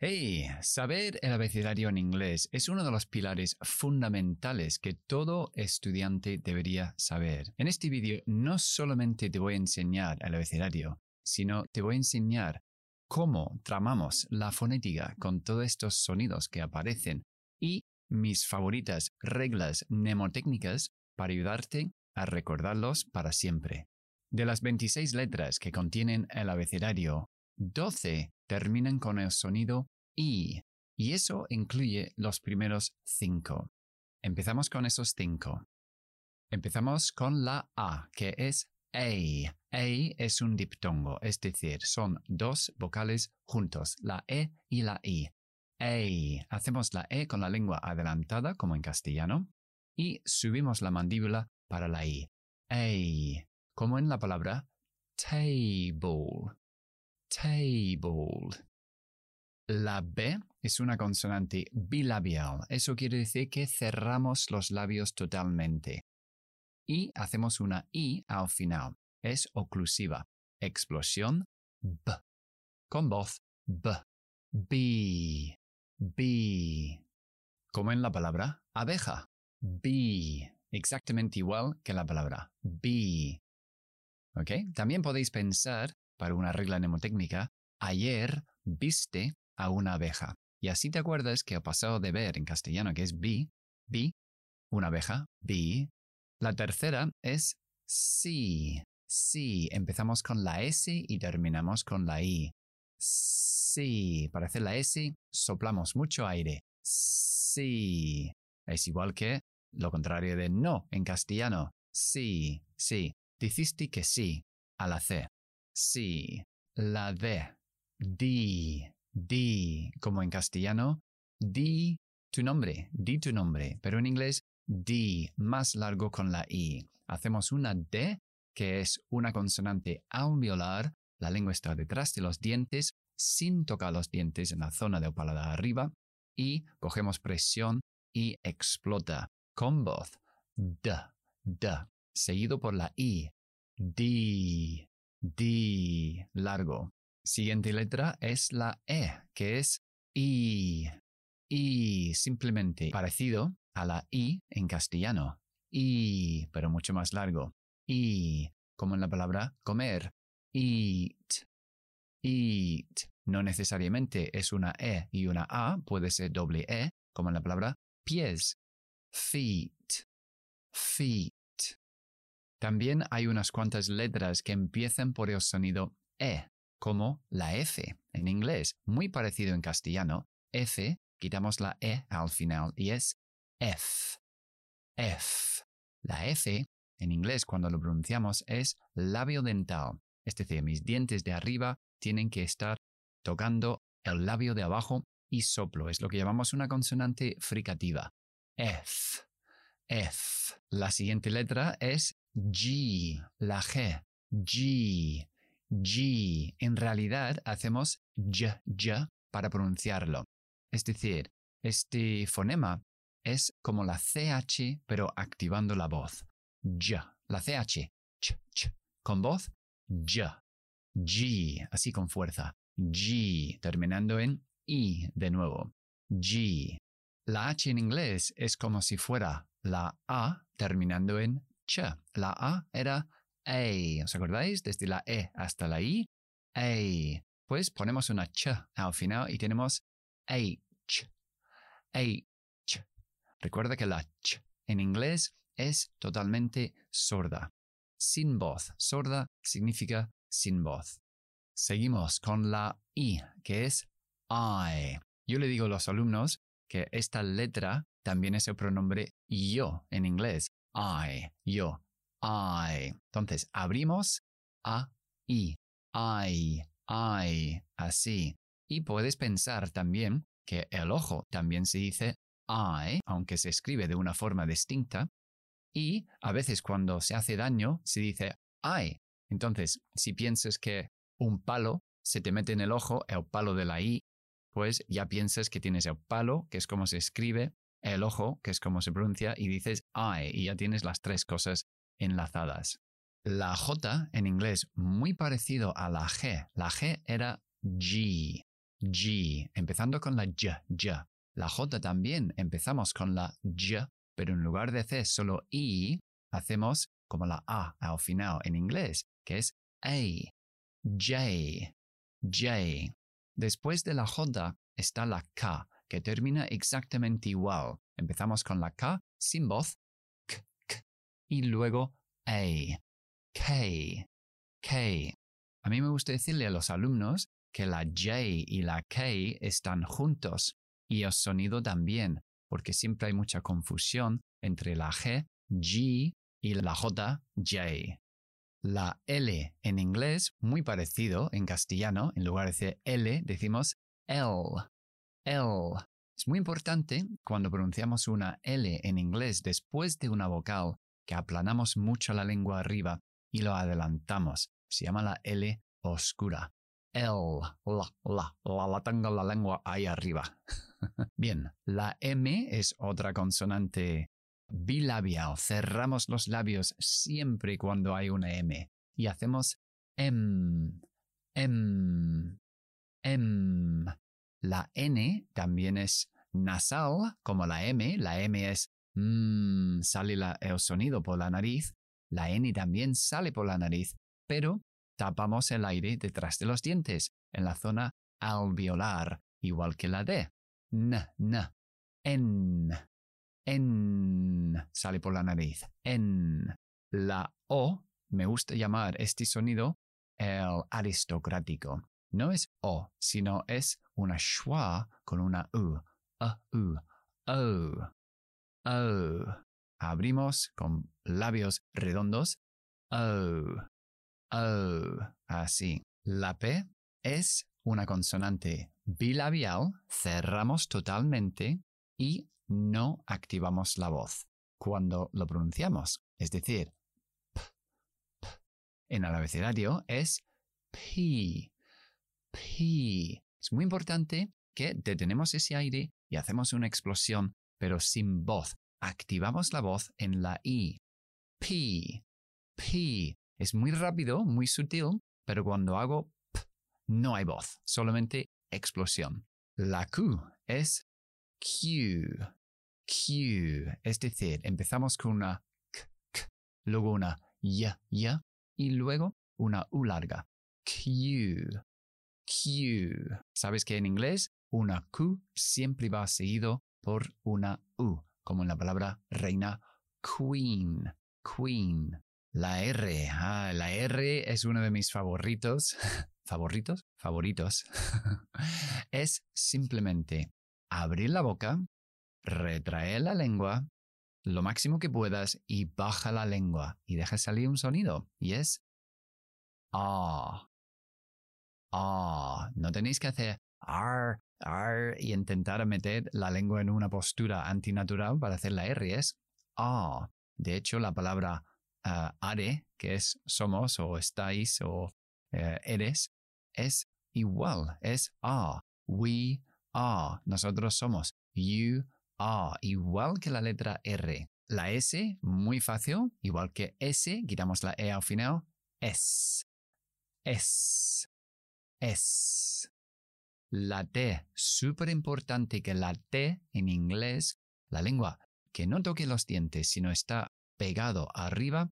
Hey, saber el abecedario en inglés es uno de los pilares fundamentales que todo estudiante debería saber. En este vídeo no solamente te voy a enseñar el abecedario, sino te voy a enseñar cómo tramamos la fonética con todos estos sonidos que aparecen y mis favoritas reglas mnemotécnicas para ayudarte a recordarlos para siempre. De las 26 letras que contienen el abecedario, 12 terminan con el sonido I, y eso incluye los primeros cinco. Empezamos con esos cinco. Empezamos con la A, que es A. A es un diptongo, es decir, son dos vocales juntos, la E y la I. A. Hacemos la E con la lengua adelantada, como en castellano, y subimos la mandíbula para la I. A. Como en la palabra table table. La B es una consonante bilabial. Eso quiere decir que cerramos los labios totalmente. Y hacemos una I al final. Es oclusiva. Explosión B. Con voz B. B. B. Como en la palabra abeja. B. Exactamente igual que la palabra B. ¿Ok? También podéis pensar para una regla mnemotécnica, ayer viste a una abeja. Y así te acuerdas que ha pasado de ver en castellano, que es vi, vi, una abeja, vi. La tercera es sí, sí. Empezamos con la S y terminamos con la I. Sí. Para la S, soplamos mucho aire. Sí. Es igual que lo contrario de no en castellano. Sí, sí. Dijiste que sí a la C. Sí. La D. Di. Di. Como en castellano. Di tu nombre. Di tu nombre. Pero en inglés, di más largo con la I. Hacemos una D, que es una consonante alveolar. La lengua está detrás de los dientes, sin tocar los dientes en la zona del paladar arriba. Y cogemos presión y explota. Con voz. D. D. Seguido por la I. Di. D largo. Siguiente letra es la E, que es I. I, simplemente parecido a la I en castellano. I, pero mucho más largo. I, como en la palabra comer. Eat. Eat. No necesariamente es una E y una A, puede ser doble E, como en la palabra pies. Feet. Feet. También hay unas cuantas letras que empiezan por el sonido E, como la F en inglés, muy parecido en castellano. F, quitamos la E al final y es F. F. La F en inglés cuando lo pronunciamos es labio dental, es decir, mis dientes de arriba tienen que estar tocando el labio de abajo y soplo, es lo que llamamos una consonante fricativa. F. F. La siguiente letra es G, la G, G, G. En realidad hacemos J, J para pronunciarlo. Es decir, este fonema es como la CH pero activando la voz. J, la CH, ch, ch. Con voz, J, G, así con fuerza. G, terminando en I de nuevo. G. La H en inglés es como si fuera la A terminando en ch. La A era A. ¿Os acordáis? Desde la E hasta la I. A. Pues ponemos una ch al final y tenemos H. H. Recuerda que la ch en inglés es totalmente sorda. Sin voz. Sorda significa sin voz. Seguimos con la I, que es I. Yo le digo a los alumnos que esta letra también es el pronombre yo en inglés. I, yo, I. Entonces, abrimos a, i, I, I, así. Y puedes pensar también que el ojo también se dice I, aunque se escribe de una forma distinta. Y a veces cuando se hace daño se dice I. Entonces, si piensas que un palo se te mete en el ojo, el palo de la I, pues ya piensas que tienes el palo, que es como se escribe, el ojo, que es como se pronuncia, y dices I, y ya tienes las tres cosas enlazadas. La J en inglés, muy parecido a la G. La G era G. G, empezando con la Y, Y. La J también empezamos con la Y, pero en lugar de hacer solo I, hacemos como la A al final en inglés, que es A, J, J. Después de la J está la K, que termina exactamente igual. Empezamos con la K sin voz, K, K, y luego A, K, K. A mí me gusta decirle a los alumnos que la J y la K están juntos y el sonido también, porque siempre hay mucha confusión entre la G, G y la J, J. La L en inglés, muy parecido en castellano, en lugar de L, decimos L. L. Es muy importante cuando pronunciamos una L en inglés después de una vocal que aplanamos mucho la lengua arriba y lo adelantamos. Se llama la L oscura. L, la, la, la, la tengo la lengua ahí arriba. Bien, la M es otra consonante bilabial. Cerramos los labios siempre cuando hay una M y hacemos M, M, M. La N también es nasal, como la M. La M es mm, sale el sonido por la nariz. La N también sale por la nariz, pero tapamos el aire detrás de los dientes, en la zona alveolar, igual que la D. N, N, N, N, sale por la nariz. N. La O, me gusta llamar este sonido el aristocrático. No es O, sino es una schwa con una U. U, O. O. Abrimos con labios redondos. O. O. Así. La P es una consonante bilabial, cerramos totalmente y no activamos la voz cuando lo pronunciamos. Es decir, p, p. en el abecedario es P. P. Es muy importante que detenemos ese aire y hacemos una explosión, pero sin voz. Activamos la voz en la I. P. P. Es muy rápido, muy sutil, pero cuando hago P, no hay voz, solamente explosión. La Q es Q. Q. Es decir, empezamos con una K, K, luego una Y, Y, y luego una U larga. Q. Q. ¿Sabes que en inglés una Q siempre va seguido por una U, como en la palabra reina queen, queen. La R, la R es uno de mis favoritos. ¿Favoritos? Favoritos. es simplemente abrir la boca, retraer la lengua lo máximo que puedas y baja la lengua y deja salir un sonido. Y es ah. Ah. No tenéis que hacer ar, ar y intentar meter la lengua en una postura antinatural para hacer la R. Es ah. De hecho, la palabra uh, are, que es somos o estáis o uh, eres, es igual, es are. We are. Nosotros somos. You are. Igual que la letra R. La S, muy fácil, igual que S, quitamos la E al final. Es. Es. Es. La T, súper importante que la T en inglés, la lengua, que no toque los dientes, sino está pegado arriba,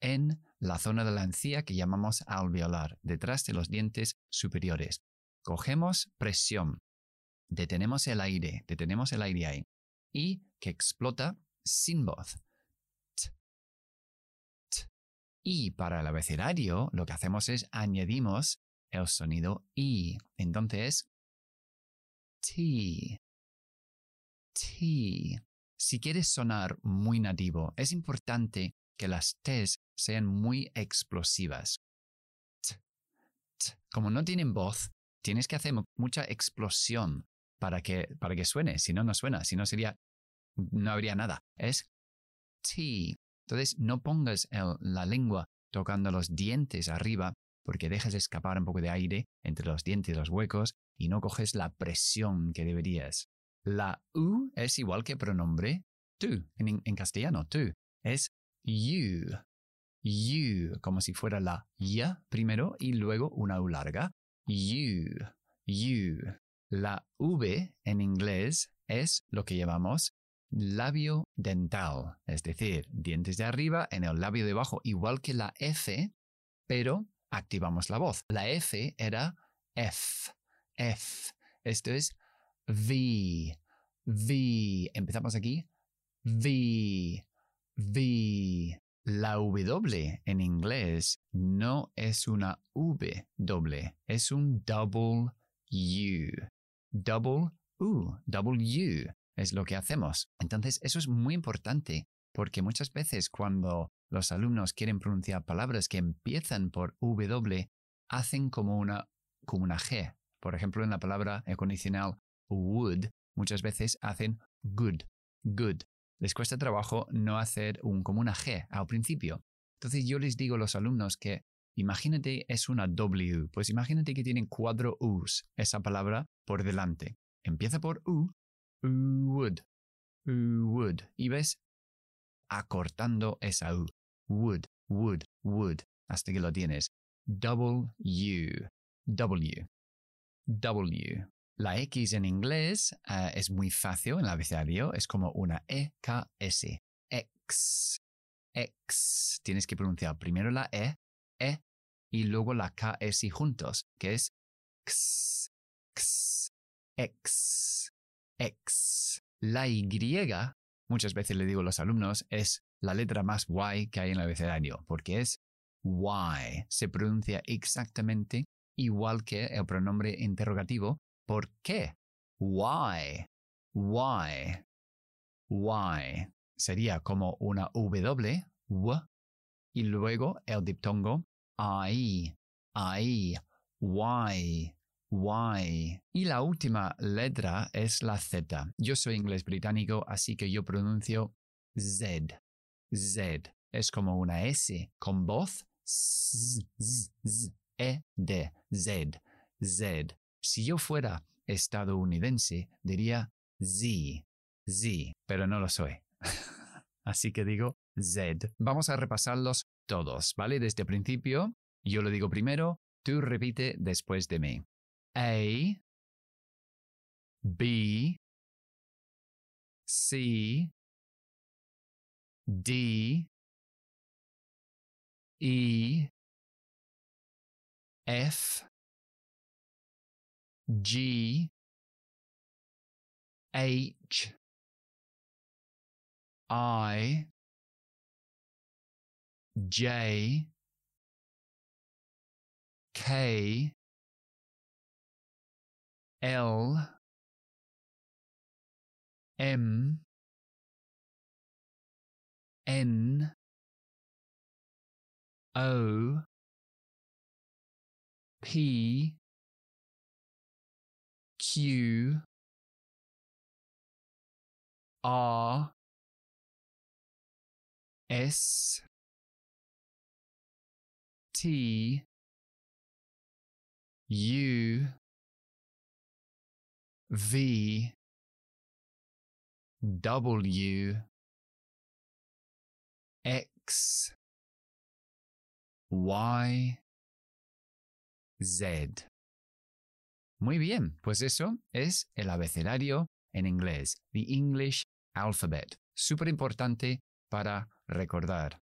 en la zona de la encía que llamamos alveolar, detrás de los dientes superiores. Cogemos presión, detenemos el aire, detenemos el aire ahí, y que explota sin voz. Y para el abecedario lo que hacemos es añadimos el sonido I. Entonces, T. T. Si quieres sonar muy nativo, es importante que las T's sean muy explosivas. Como no tienen voz, tienes que hacer mucha explosión para que, para que suene. Si no, no suena. Si no, sería, no habría nada. Es T. Entonces, no pongas la lengua tocando los dientes arriba porque dejas escapar un poco de aire entre los dientes y los huecos y no coges la presión que deberías. La U es igual que pronombre tú, en, castellano, tú. Es you. You, como si fuera la ya primero y luego una U larga. You. You. La V en inglés es lo que llamamos labio dental, es decir, dientes de arriba en el labio de abajo, igual que la F, pero activamos la voz. La F era F, F. Esto es V, V. Empezamos aquí. V, V. La W en inglés no es una V doble, es un double U. Double U, double U es lo que hacemos. Entonces, eso es muy importante porque muchas veces cuando los alumnos quieren pronunciar palabras que empiezan por W, hacen como una, como una G. Por ejemplo, en la palabra condicional would, muchas veces hacen good, good. Les cuesta trabajo no hacer un, como una G al principio. Entonces yo les digo a los alumnos que imagínate es una W, pues imagínate que tienen cuatro U's, esa palabra por delante. Empieza por U, would, would, y ves acortando esa U. Would, would, would, hasta que lo tienes. W, W, W. La X en inglés uh, es muy fácil en el abecedario, es como una E-K-S. X. X. Tienes que pronunciar primero la E, E, y luego la K-S juntos, que es X, X, X, X. La Y, muchas veces le digo a los alumnos, es la letra más Y que hay en el abecedario, porque es Y. Se pronuncia exactamente igual que el pronombre interrogativo ¿Por qué? Why? Why? Why? Sería como una W, w, y luego el diptongo I, I, why, why. Y la última letra es la Z. Yo soy inglés británico, así que yo pronuncio Z. Z. Es como una S con voz. Z, z, z, e, d, Z. Z. Si yo fuera estadounidense, diría Z, Z, pero no lo soy. Así que digo Z. Vamos a repasarlos todos, ¿vale? Desde el principio, yo lo digo primero, tú repite después de mí. A, B, C, D, E, F, G H I J K L M N O P Q R S T U V W X Y Z Muy bien, pues eso es el abecedario en inglés, the English alphabet. Súper importante para recordar.